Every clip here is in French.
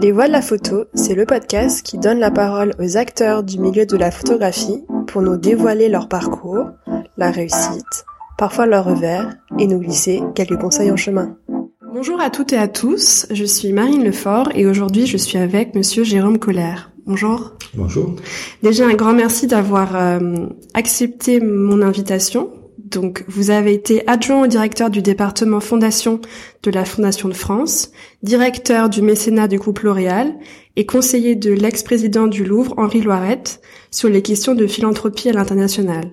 Les Voix de la photo, c'est le podcast qui donne la parole aux acteurs du milieu de la photographie pour nous dévoiler leur parcours, la réussite, parfois leur revers, et nous glisser quelques conseils en chemin. Bonjour à toutes et à tous, je suis Marine Lefort et aujourd'hui je suis avec monsieur Jérôme Collère. Bonjour. Bonjour. Déjà un grand merci d'avoir euh, accepté mon invitation donc, vous avez été adjoint au directeur du département fondation de la Fondation de France, directeur du mécénat du groupe L'Oréal et conseiller de l'ex-président du Louvre, Henri Loirette, sur les questions de philanthropie à l'international.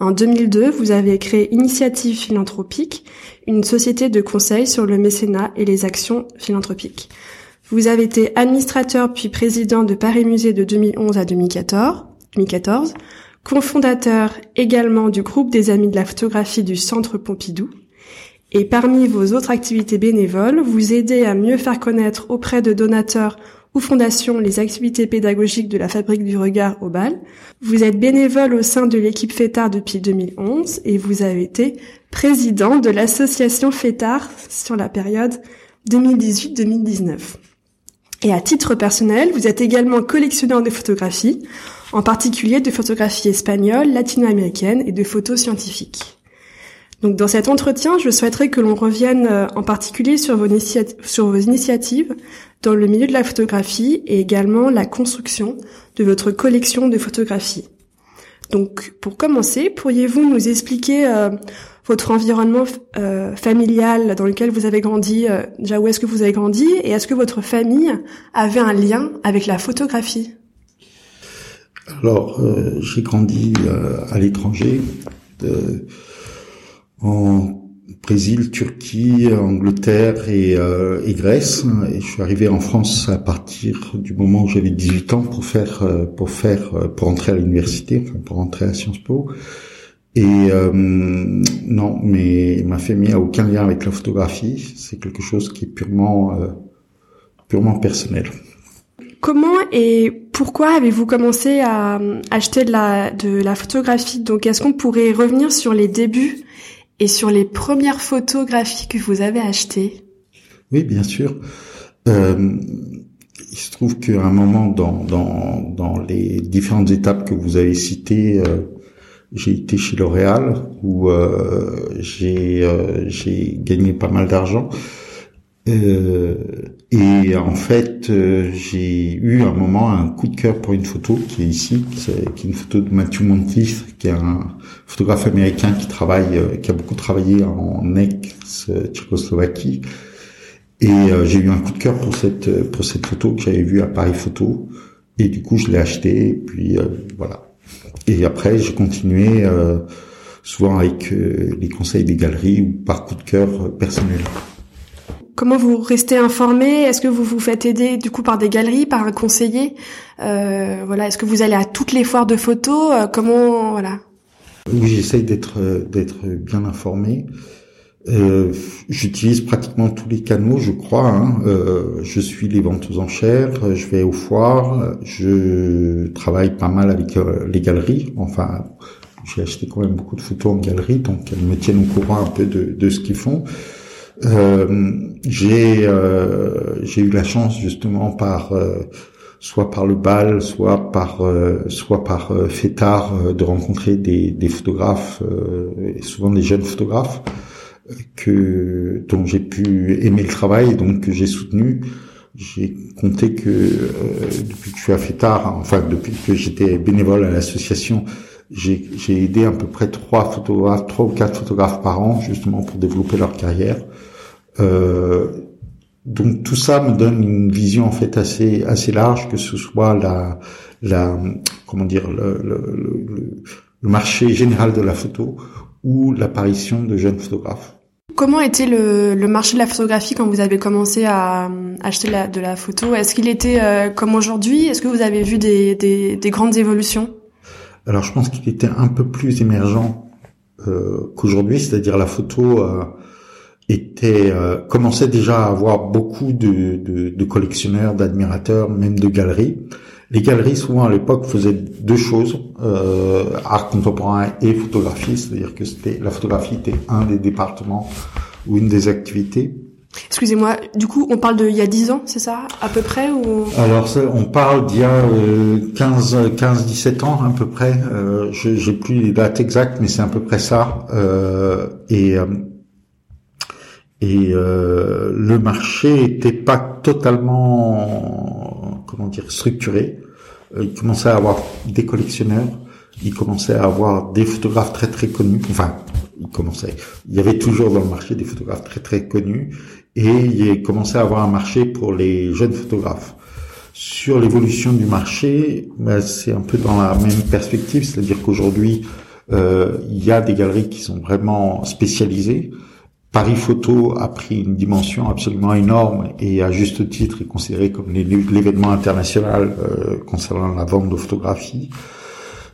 En 2002, vous avez créé Initiative Philanthropique, une société de conseil sur le mécénat et les actions philanthropiques. Vous avez été administrateur puis président de Paris Musée de 2011 à 2014. 2014 cofondateur également du groupe des Amis de la photographie du Centre Pompidou. Et parmi vos autres activités bénévoles, vous aidez à mieux faire connaître auprès de donateurs ou fondations les activités pédagogiques de la Fabrique du Regard au BAL. Vous êtes bénévole au sein de l'équipe FETAR depuis 2011 et vous avez été président de l'association FETAR sur la période 2018-2019. Et à titre personnel, vous êtes également collectionneur de photographies, en particulier de photographies espagnoles, latino-américaines et de photos scientifiques. Donc dans cet entretien, je souhaiterais que l'on revienne euh, en particulier sur vos, initiatives dans le milieu de la photographie et également la construction de votre collection de photographies. Donc pour commencer, pourriez-vous nous expliquer euh, votre environnement euh, familial dans lequel vous avez grandi, déjà où est-ce que vous avez grandi et est-ce que votre famille avait un lien avec la photographie? Alors, euh, j'ai grandi euh, à l'étranger, en Brésil, Turquie, Angleterre et, euh, et, Grèce. Et je suis arrivé en France à partir du moment où j'avais 18 ans pour faire, pour faire, pour entrer à l'université, enfin pour entrer à Sciences Po. Et non, mais ma famille a aucun lien avec la photographie. C'est quelque chose qui est purement, purement personnel. Comment et pourquoi avez-vous commencé à acheter de la, de la photographie? Donc, est-ce qu'on pourrait revenir sur les débuts et sur les premières photographies que vous avez achetées? Oui, bien sûr. Euh, il se trouve qu'à un moment dans, dans, dans les différentes étapes que vous avez citées, euh, j'ai été chez L'Oréal où euh, j'ai euh, gagné pas mal d'argent. Euh, et en fait, euh, j'ai eu un moment un coup de cœur pour une photo qui est ici, qui est, une photo de Matthew Monteith, qui est un photographe américain qui travaille, euh, qui a beaucoup travaillé en ex-Tchécoslovaquie. Et j'ai eu un coup de cœur pour cette pour cette photo que j'avais vue à Paris Photo. Et du coup, je l'ai acheté. Et puis voilà. Et après, j'ai continué souvent avec les conseils des galeries ou par coup de cœur personnel. Comment vous restez informé? Est-ce que vous vous faites aider du coup par des galeries, par un conseiller? Euh, Voilà, est-ce que vous allez à toutes les foires de photos? Euh, Comment voilà Oui, j'essaye d'être d'être bien informé. Euh, J'utilise pratiquement tous les canaux, je crois. Hein. Euh, je suis les ventes aux enchères, je vais aux foires, je travaille pas mal avec euh, les galeries. Enfin, j'ai acheté quand même beaucoup de photos en galerie, donc elles me tiennent au courant un peu de, de ce qu'ils font. Euh, j'ai euh, j'ai eu la chance justement par euh, soit par le bal, soit par soit par fêtard de rencontrer des, des photographes et souvent des jeunes photographes que dont j'ai pu aimer le travail donc que j'ai soutenu j'ai compté que depuis que je suis à Fétard, enfin depuis que j'étais bénévole à l'association, j'ai aidé à peu près trois photographes, trois ou quatre photographes par an, justement pour développer leur carrière. Euh, donc tout ça me donne une vision en fait assez assez large, que ce soit la la comment dire le, le, le, marché général de la photo ou l'apparition de jeunes photographes. Comment était le, le, marché de la photographie quand vous avez commencé à acheter la, de la photo? Est-ce qu'il était euh, comme aujourd'hui? Est-ce que vous avez vu des, des, des grandes évolutions? Alors je pense qu'il était un peu plus émergent euh, qu'aujourd'hui, c'est-à-dire la photo euh, était euh, commençait déjà à avoir beaucoup de, de, de collectionneurs, d'admirateurs, même de galeries. Les galeries, souvent à l'époque, faisaient deux choses euh, art contemporain et photographie, c'est-à-dire que c'était la photographie était un des départements ou une des activités. Excusez-moi, du coup, on parle de il y a 10 ans, c'est ça, à peu près ou? Alors, on parle d'il y a 15, 15, 17 ans à peu près. Euh, J'ai plus les dates exactes, mais c'est à peu près ça. Euh, et euh, et euh, le marché était pas totalement, comment dire, structuré. Euh, il commençait à avoir des collectionneurs, il commençait à avoir des photographes très très connus. Enfin, il commençait. Il y avait toujours dans le marché des photographes très très connus et il commençait à avoir un marché pour les jeunes photographes. Sur l'évolution du marché, ben, c'est un peu dans la même perspective, c'est-à-dire qu'aujourd'hui, euh, il y a des galeries qui sont vraiment spécialisées. Paris Photo a pris une dimension absolument énorme et à juste titre est considéré comme l'événement international euh, concernant la vente de photographies.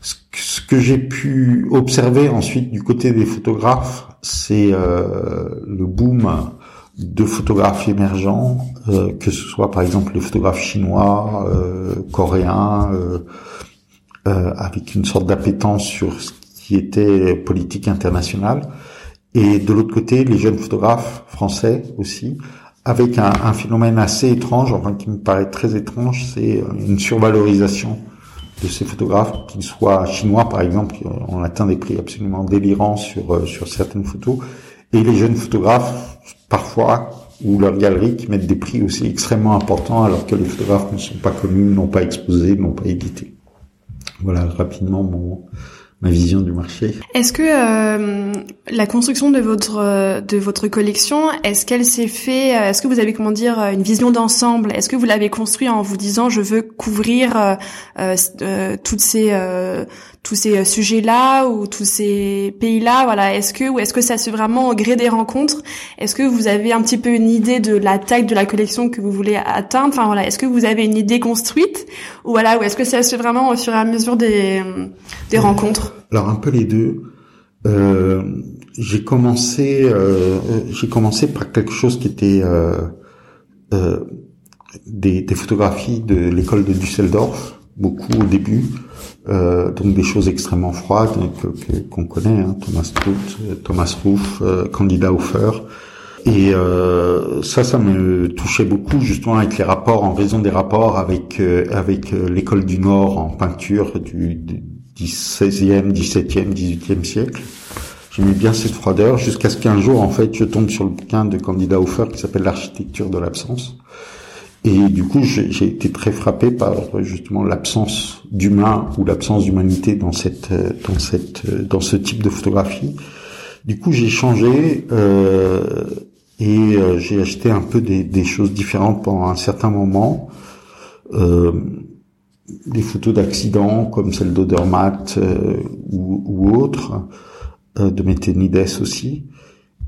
Ce que j'ai pu observer ensuite du côté des photographes, c'est euh, le boom de photographes émergents, euh, que ce soit par exemple les photographes chinois, coréens, avec une sorte d'appétence sur ce qui était politique internationale, et de l'autre côté les jeunes photographes français aussi, avec un, phénomène assez étrange, enfin qui me paraît très étrange, c'est une survalorisation de ces photographes, qu'ils soient chinois par exemple, on atteint des prix absolument délirants sur sur certaines photos, et les jeunes photographes parfois ou leurs galeries qui mettent des prix aussi extrêmement importants alors que les photographes ne sont pas connus, n'ont pas exposé, n'ont pas édité. Voilà rapidement mon ma vision du marché. Est-ce que euh, la construction de votre de votre collection, est-ce qu'elle s'est fait euh, Est-ce que vous avez comment dire une vision d'ensemble? Est-ce que vous l'avez construit en vous disant je veux couvrir euh, euh toutes ces tous ces sujets-là ou tous ces pays-là Voilà. Est-ce que ou est-ce que ça se vraiment au gré des rencontres? Est-ce que vous avez un petit peu une idée de la taille de la collection que vous voulez atteindre? Enfin voilà. Est-ce que vous avez une idée construite? Ou voilà ou est-ce que ça se fait vraiment au fur et à mesure des des rencontres? Alors un peu les deux. Euh, j'ai commencé, euh, j'ai commencé par quelque chose qui était euh, euh des, des, photographies de l'école de Düsseldorf, beaucoup au début, euh, donc des choses extrêmement froides qu'on connaît, hein, Thomas Struth, Thomas Ruff, Candida Hofer. Et ça, ça me touchait beaucoup justement avec les rapports, en raison des rapports avec avec l'école du Nord en peinture du, du du 16e, 17e, 18e siècle. J'aimais bien cette froideur jusqu'à ce qu'un jour, en fait, je tombe sur le bouquin de Candida Hofer qui s'appelle L'architecture de l'absence. Et du coup, j'ai été très frappé par justement l'absence d'humain ou l'absence d'humanité dans cette, dans cette, dans ce type de photographie. Du coup, j'ai changé euh, et euh, j'ai acheté un peu des, des, choses différentes pendant un certain moment. Euh, des photos d'accidents comme celle d'Odermatt euh, ou, ou autres, euh, de Méténides aussi.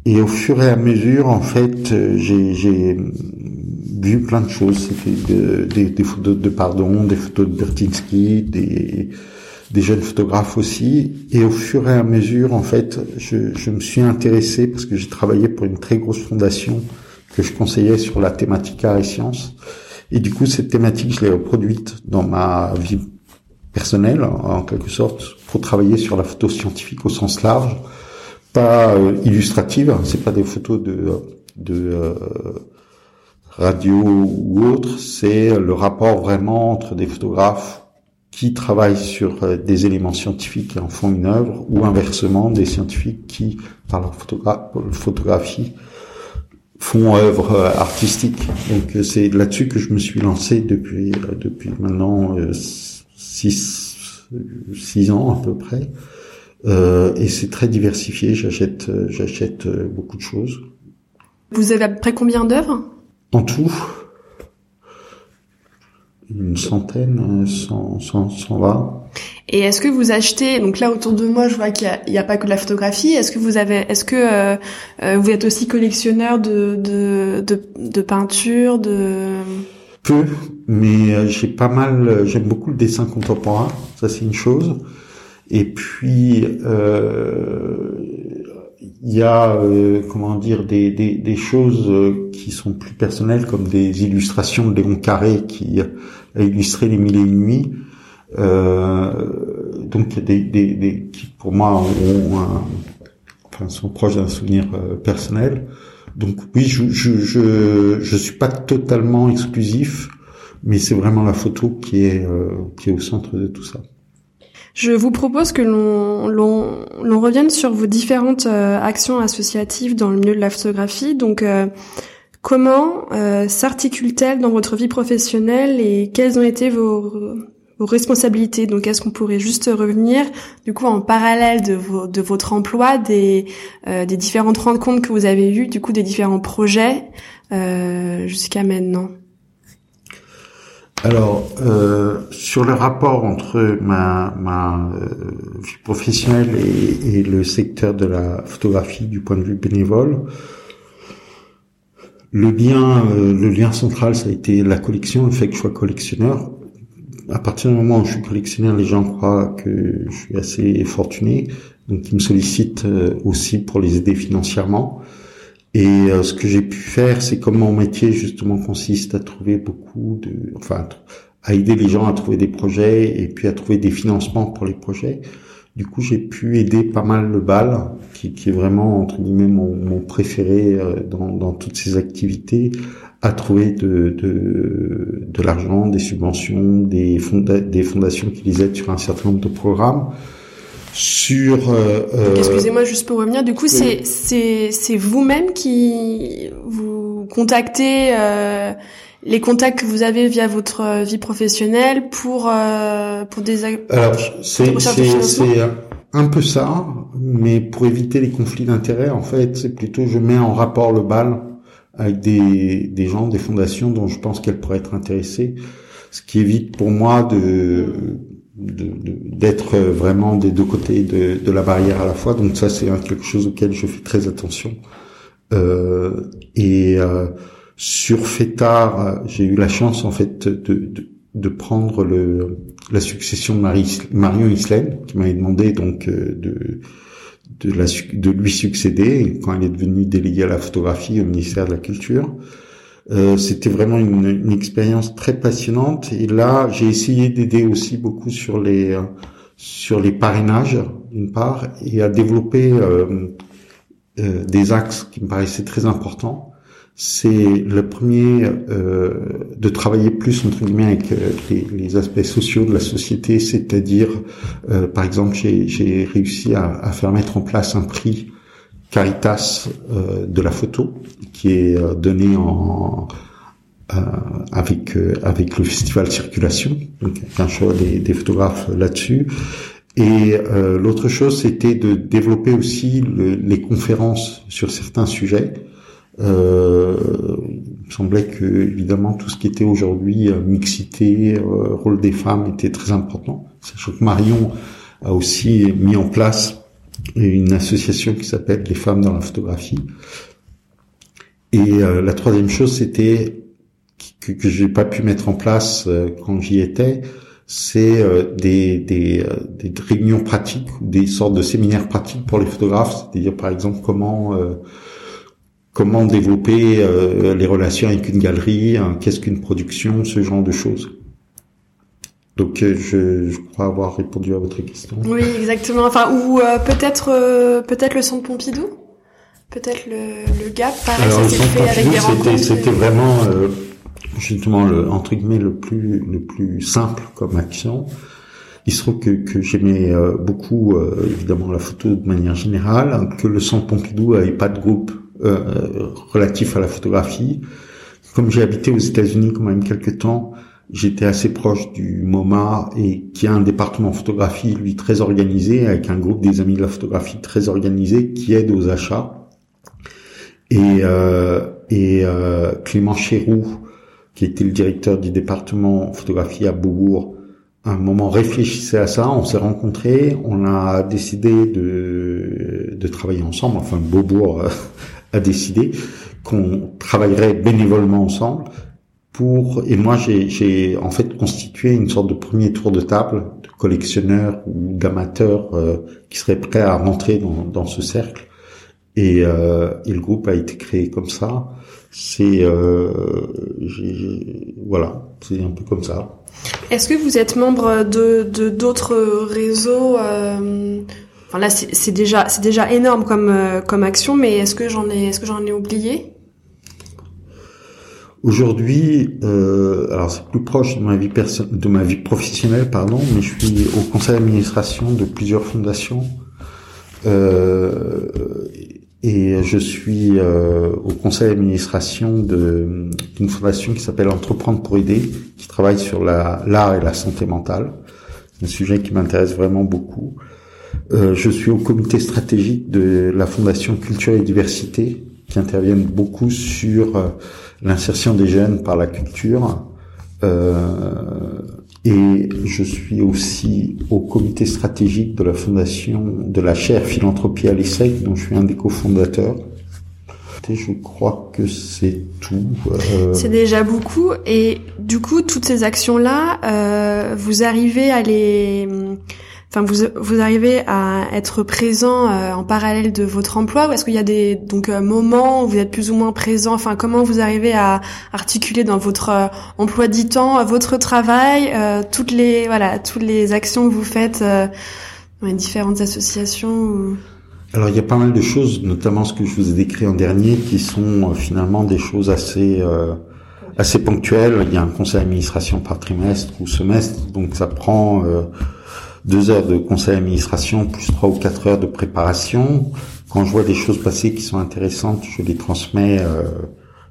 Et au fur et à mesure, en fait, euh, j'ai vu plein de choses. C'était des, des, photos de Pardon, des photos de Bertinsky, des, des jeunes photographes aussi. Et au fur et à mesure, en fait, je, je me suis intéressé parce que j'ai travaillé pour une très grosse fondation que je conseillais sur la thématique art et sciences. Et du coup, cette thématique, je l'ai reproduite dans ma vie personnelle, en quelque sorte, pour travailler sur la photo scientifique au sens large, pas euh, illustrative. Hein, c'est pas des photos de, de euh, radio ou autre. C'est le rapport vraiment entre des photographes qui travaillent sur euh, des éléments scientifiques et en font une œuvre, ou inversement des scientifiques qui, par leur photographie, font œuvre euh, artistique. Donc euh, c'est là-dessus que je me suis lancé depuis depuis maintenant six six ans à peu près. Euh, et c'est très diversifié. J'achète j'achète beaucoup de choses. Vous avez à peu près combien d'œuvres? En tout, une centaine, cent, cent, cent vingt. Et est-ce que vous achetez donc là autour de moi, je vois qu'il n'y a, pas que de la photographie. Est-ce que vous avez, est-ce que euh, euh, vous êtes aussi collectionneur de de de, de peinture, de peu, mais euh, j'ai pas mal. J'aime beaucoup le dessin contemporain. Ça c'est une chose. Et puis il y a comment dire des, des, des choses qui sont plus personnelles comme des illustrations de Léon Carré qui a illustré les mille et une nuits euh, donc des, des, des, qui pour moi ont un, enfin, sont proches d'un souvenir euh, personnel. Donc oui, je je je, je suis pas totalement exclusif, mais c'est vraiment la photo qui est euh, qui est au centre de tout ça. Je vous propose que l'on revienne sur vos différentes euh, actions associatives dans le milieu de la photographie. Donc euh, comment s'articule-t-elle dans votre vie professionnelle et quelles ont été vos vos responsabilités? Donc, est-ce qu'on pourrait juste revenir, du coup, en parallèle de, de votre emploi, des, euh, des différentes rencontres que vous avez eues, du coup, des différents projets euh, jusqu'à maintenant? Alors, euh, sur le rapport entre ma, ma vie professionnelle et, et, le secteur de la photographie du point de vue bénévole, le lien, le lien central, ça a été la collection, le fait que je sois collectionneur à partir du moment où je suis collectionneur, les gens croient que je suis assez fortuné, donc ils me sollicitent euh, aussi pour les aider financièrement. Et euh, ce que j'ai pu faire, c'est comme mon métier justement consiste à trouver beaucoup de, enfin, à aider les gens à trouver des projets et puis à trouver des financements pour les projets. Du coup, j'ai pu aider pas mal le BAL, qui, qui est vraiment entre guillemets mon, mon préféré euh, dans, dans toutes ces activités, à trouver de, de, de l'argent, des subventions, des, des fondations qui les aident sur un certain nombre de programmes. Sur euh, euh excusez-moi juste pour revenir. Du coup c'est c'est c'est vous-même qui vous contactez euh, les contacts que vous avez via votre vie professionnelle pour euh, pour des alors c'est c'est un peu ça mais pour éviter les conflits d'intérêts en fait c'est plutôt je mets en rapport le bal avec des, des gens, des fondations dont je pense qu'elles pourraient être intéressées, ce qui évite pour moi de d'être vraiment des deux côtés de, la barrière à la fois. Donc ça, c'est quelque chose auquel je fais très attention. Euh, et euh, sur FETAR, j'ai eu la chance en fait de, de, de prendre le, la succession de Marion Islaine, qui m'avait demandé donc euh, de de, la, de lui succéder quand il est devenu délégué à la photographie au ministère de la Culture. Euh, c'était vraiment une, une, expérience très passionnante. Et là, j'ai essayé d'aider aussi beaucoup sur les sur les parrainages d'une part et à développer euh, euh, des axes qui me paraissaient très importants c'est le premier euh, de travailler plus entre guillemets avec euh, les, aspects sociaux de la société, c'est-à-dire, euh, par exemple, j'ai réussi à, à, faire mettre en place un prix Caritas euh, de la photo qui est euh, donné en avec avec le festival Circulation, donc un choix des, des photographes là-dessus. Et l'autre chose, c'était de développer aussi le, les conférences sur certains sujets. Euh, il me semblait que évidemment tout ce qui était aujourd'hui euh, mixité, euh, rôle des femmes était très important. Sachant que Marion a aussi mis en place une association qui s'appelle les femmes dans la photographie. Et la troisième chose, c'était que, que j'ai pas pu mettre en place quand j'y étais, c'est des, des, des, réunions pratiques, des sortes de séminaires pratiques pour les photographes, c'est-à-dire par exemple comment comment développer euh, les relations avec une galerie, qu'est-ce qu'une production, ce genre de choses. Donc euh, je, je, crois avoir répondu à votre question. Oui, exactement. Enfin, ou euh, peut-être peut-être le centre Pompidou, peut-être le, le GAP. Pareil, Alors, le centre Pompidou, c'était vraiment justement le entre guillemets le plus le plus simple comme action. Il se trouve que, que j'aimais beaucoup évidemment la photo de manière générale, que le centre Pompidou avait pas de groupe euh, relatif à la photographie. Comme j'ai habité aux États-Unis quand même quelques temps, j'étais assez proche du MoMA et qui a un département photographie lui très organisé avec un groupe des amis de la photographie très organisé qui aide aux achats. Et, euh, et euh, Clément Chéroux, qui était le directeur du département photographie à Beaubourg, à un moment réfléchissait à ça, on s'est rencontrés, on a décidé de, de travailler ensemble, enfin Beaubourg a décidé qu'on travaillerait bénévolement ensemble pour et moi j'ai en fait constitué une sorte de premier tour de table de collectionneurs ou d'amateurs euh, qui seraient prêts à rentrer dans, dans ce cercle. Et, euh, et, le groupe a été créé comme ça. C'est euh, voilà c'est un peu comme ça. Est-ce que vous êtes membre de d'autres réseaux enfin là c'est déjà c'est déjà énorme comme comme action, mais est-ce que j'en ai est-ce que j'en ai oublié? Aujourd'hui, euh, alors c'est plus proche de ma vie de ma vie professionnelle, pardon, mais je suis au conseil d'administration de plusieurs fondations euh, et je suis euh, au conseil d'administration d'une fondation qui s'appelle Entreprendre pour aider, qui travaille sur l'art et la santé mentale. Un sujet qui m'intéresse vraiment beaucoup. Euh, je suis au comité stratégique de la fondation Culture et Diversité, qui interviennent beaucoup sur euh, l'insertion des jeunes par la culture. Euh, et je suis aussi au comité stratégique de la fondation de la chaire philanthropie à l'ESSEC, dont je suis un des cofondateurs. Je crois que c'est tout. Euh... C'est déjà beaucoup. Et du coup, toutes ces actions-là, euh, vous arrivez à les enfin vous vous arrivez à être présent euh, en parallèle de votre emploi ou est-ce qu'il y a des donc euh, moments où vous êtes plus ou moins présent? Enfin comment vous arrivez à articuler dans votre euh, emploi du temps votre travail toutes les voilà toutes les actions que vous faites dans les différentes associations Alors il y a pas mal de choses notamment ce que je vous ai décrit en dernier qui sont finalement des choses assez assez ponctuelles. Il y a un conseil d'administration par trimestre ou semestre donc ça prend deux heures de conseil d'administration plus trois ou quatre heures de préparation. Quand je vois des choses passer qui sont intéressantes, je les transmets, euh,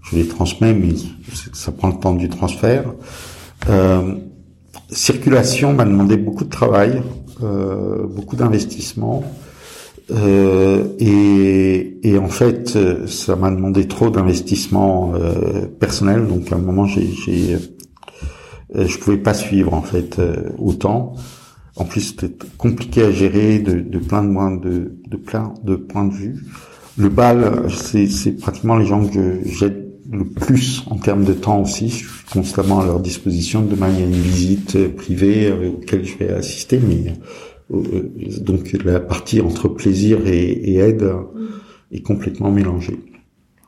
je les transmets, mais ça prend le temps du transfert. Euh, circulation m'a demandé beaucoup de travail, euh, beaucoup d'investissement. Et, en fait, ça m'a demandé trop d'investissement personnel. Donc à un moment, j'ai, j'ai je pouvais pas suivre en fait autant. En plus, c'était compliqué à gérer de, de plein de points de, plein de points de vue. Le bal, c'est pratiquement les gens que j'aide le plus en termes de temps aussi. Je suis constamment à leur disposition. Demain, il y a une visite privée euh, auquel je vais assister, mais euh, euh, donc la partie entre plaisir et, et aide est complètement mélangée.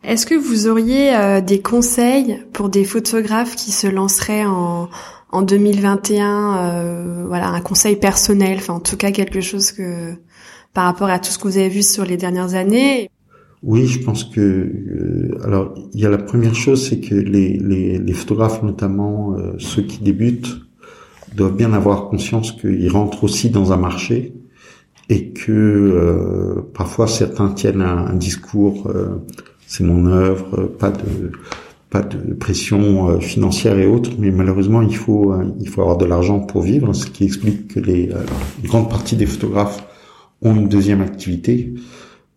Est-ce que vous auriez des conseils pour des photographes qui se lanceraient en, en 2021, euh, voilà, un conseil personnel, enfin en tout cas quelque chose que par rapport à tout ce que vous avez vu sur les dernières années. Oui, je pense que euh, alors il y a la première chose, c'est que les, les, les, photographes, notamment euh, ceux qui débutent, doivent bien avoir conscience qu'ils rentrent aussi dans un marché et que euh, parfois certains tiennent un, un discours, c'est mon œuvre, pas de pas de pression euh, financière et autres, mais malheureusement il faut euh, il faut avoir de l'argent pour vivre, ce qui explique que les euh, une grande partie des photographes ont une deuxième activité,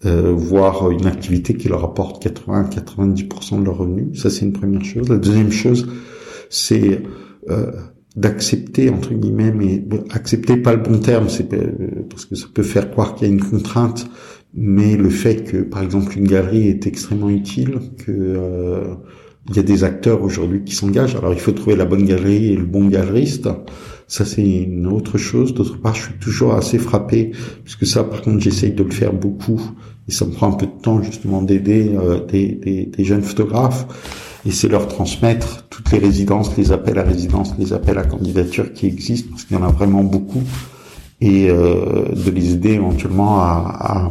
voire une activité qui leur apporte 80-90% de leurs revenus. Ça c'est une première chose. La deuxième chose, c'est d'accepter entre guillemets, mais accepter pas le bon terme, c'est parce que ça peut faire croire qu'il y a une contrainte, mais le fait que par exemple une galerie est extrêmement utile, que il y a des acteurs aujourd'hui qui s'engagent. Alors il faut trouver la bonne galerie et le bon galeriste. Ça c'est une autre chose. D'autre part, je suis toujours assez frappé puisque ça, par contre, j'essaye de le faire beaucoup et ça me prend un peu de temps justement d'aider euh, des, des, des, jeunes photographes. Et c'est leur transmettre toutes les résidences, les appels à résidence, les appels à candidature qui existent parce qu'il y en a vraiment beaucoup et euh, de les aider éventuellement à,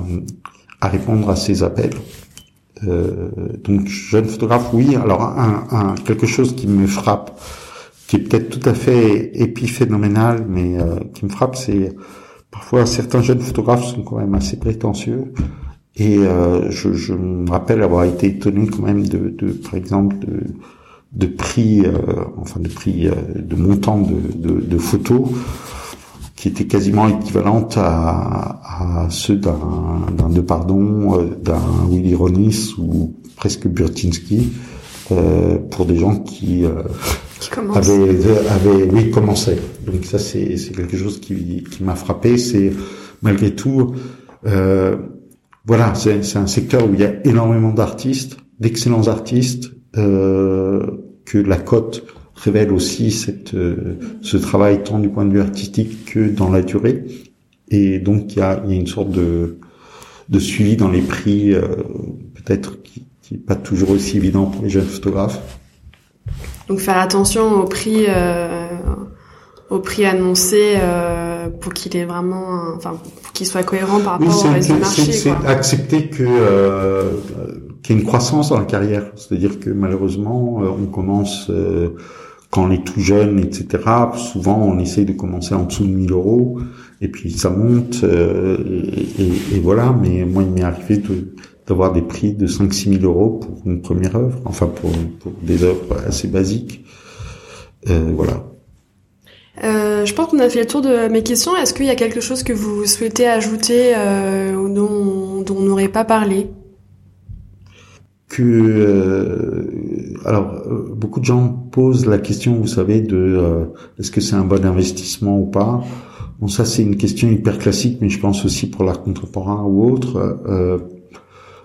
à, à répondre à ces appels. Euh, donc jeune photographe, oui. Alors un, un, quelque chose qui me frappe, qui est peut-être tout à fait épiphénoménal, mais euh, qui me frappe, c'est parfois certains jeunes photographes sont quand même assez prétentieux. Et euh, je, je, me rappelle avoir été étonné quand même de, de par exemple, de, de prix, euh, enfin de prix, de montant de, de, de photos qui était quasiment équivalente à, à ceux d'un, d'un De Pardon, euh, d'un Willy Ronis ou presque Burtinsky, euh, pour des gens qui, euh, avaient, avaient, oui, commencé. Donc ça, c'est, c'est quelque chose qui, qui m'a frappé. C'est malgré tout, euh, voilà, c'est, c'est un secteur où il y a énormément d'artistes, d'excellents artistes, euh, que la cote révèle aussi cette, euh, ce travail tant du point de vue artistique que dans la durée. Et donc il y a, y a, une sorte de, de suivi dans les prix, euh, peut-être qui n'est pas toujours aussi évident pour les jeunes photographes. Donc faire attention au prix, euh, au prix annoncé euh, pour qu'il ait vraiment, enfin, pour qu'il soit cohérent par rapport au reste du marché. C'est accepter que euh, qu'il y ait une croissance dans la carrière, c'est-à-dire que malheureusement, euh, on commence euh, quand on est tout jeune, etc. Souvent, on essaye de commencer en dessous de 1000 euros, et puis ça monte, euh, et, et, et, voilà. Mais moi, il m'est arrivé d'avoir des prix de 5-6 000 euros pour une première œuvre, enfin pour, pour des œuvres assez basiques. Euh, voilà. Euh, je pense qu'on a fait le tour de mes questions. Est-ce qu'il y a quelque chose que vous souhaitez ajouter euh, dont, dont on n'aurait pas parlé? Que euh, alors euh, beaucoup de gens posent la question, vous savez, de euh, est-ce que c'est un bon investissement ou pas? Bon, ça c'est une question hyper classique, mais je pense aussi pour l'art contemporain ou autre.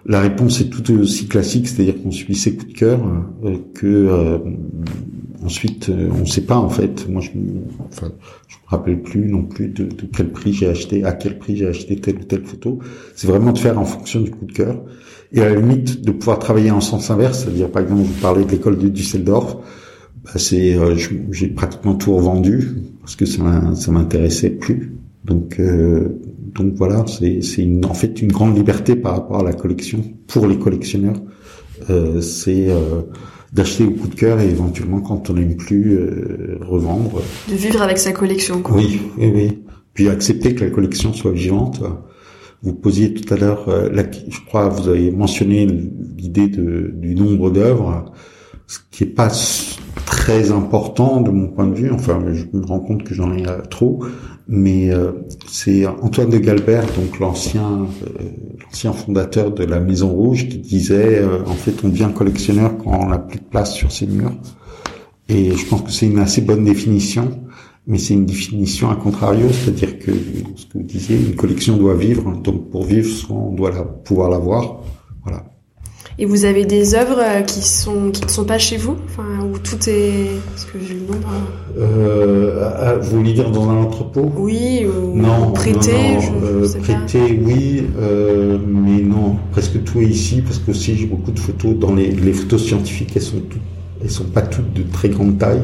la réponse est tout aussi classique, c'est-à-dire qu'on suit ses coups de cœur, que Ensuite, euh, on ne sait pas en fait. Moi, je, enfin, je me rappelle plus non plus de, de quel prix j'ai acheté, à quel prix j'ai acheté telle ou telle photo. C'est vraiment de faire en fonction du coup de cœur et à la limite de pouvoir travailler en sens inverse, c'est-à-dire par exemple vous parlez de l'école de Düsseldorf, bah, c'est euh, j'ai pratiquement tout revendu parce que ça ça m'intéressait plus. Donc euh, donc voilà, c'est c'est en fait une grande liberté par rapport à la collection pour les collectionneurs. Euh, c'est d'acheter au coup de cœur et éventuellement quand on n'aime plus euh, revendre. De vivre avec sa collection. Quoi. Oui, oui, oui. Puis accepter que la collection soit vivante. Vous posiez tout à l'heure, euh, je crois, vous avez mentionné l'idée du nombre d'œuvres, ce qui est pas très important de mon point de vue. Enfin, je me rends compte que j'en ai euh, trop mais euh, c'est Antoine de Galbert, donc l'ancien euh, l'ancien fondateur de la Maison Rouge, qui disait euh, en fait on devient collectionneur quand on n'a plus de place sur ses murs. Et je pense que c'est une assez bonne définition, mais c'est une définition à contrario, c'est-à-dire que ce que vous disiez, une collection doit vivre, donc pour vivre, on doit la, pouvoir la voir, voilà. Et vous avez des œuvres euh, qui sont qui ne sont pas chez vous, enfin où tout est parce que j'ai le nombre. Euh, vous voulez dire dans un entrepôt? Oui, ou non, prêté. Non, je, euh, prêté, oui, euh, mais non, presque tout est ici parce que aussi j'ai beaucoup de photos dans les, les photos scientifiques, elles sont toutes, elles sont pas toutes de très grande taille.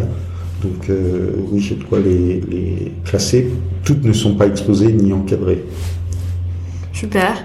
Donc euh, oui, j'ai de quoi les, les classer. Toutes ne sont pas exposées ni encadrées. Super.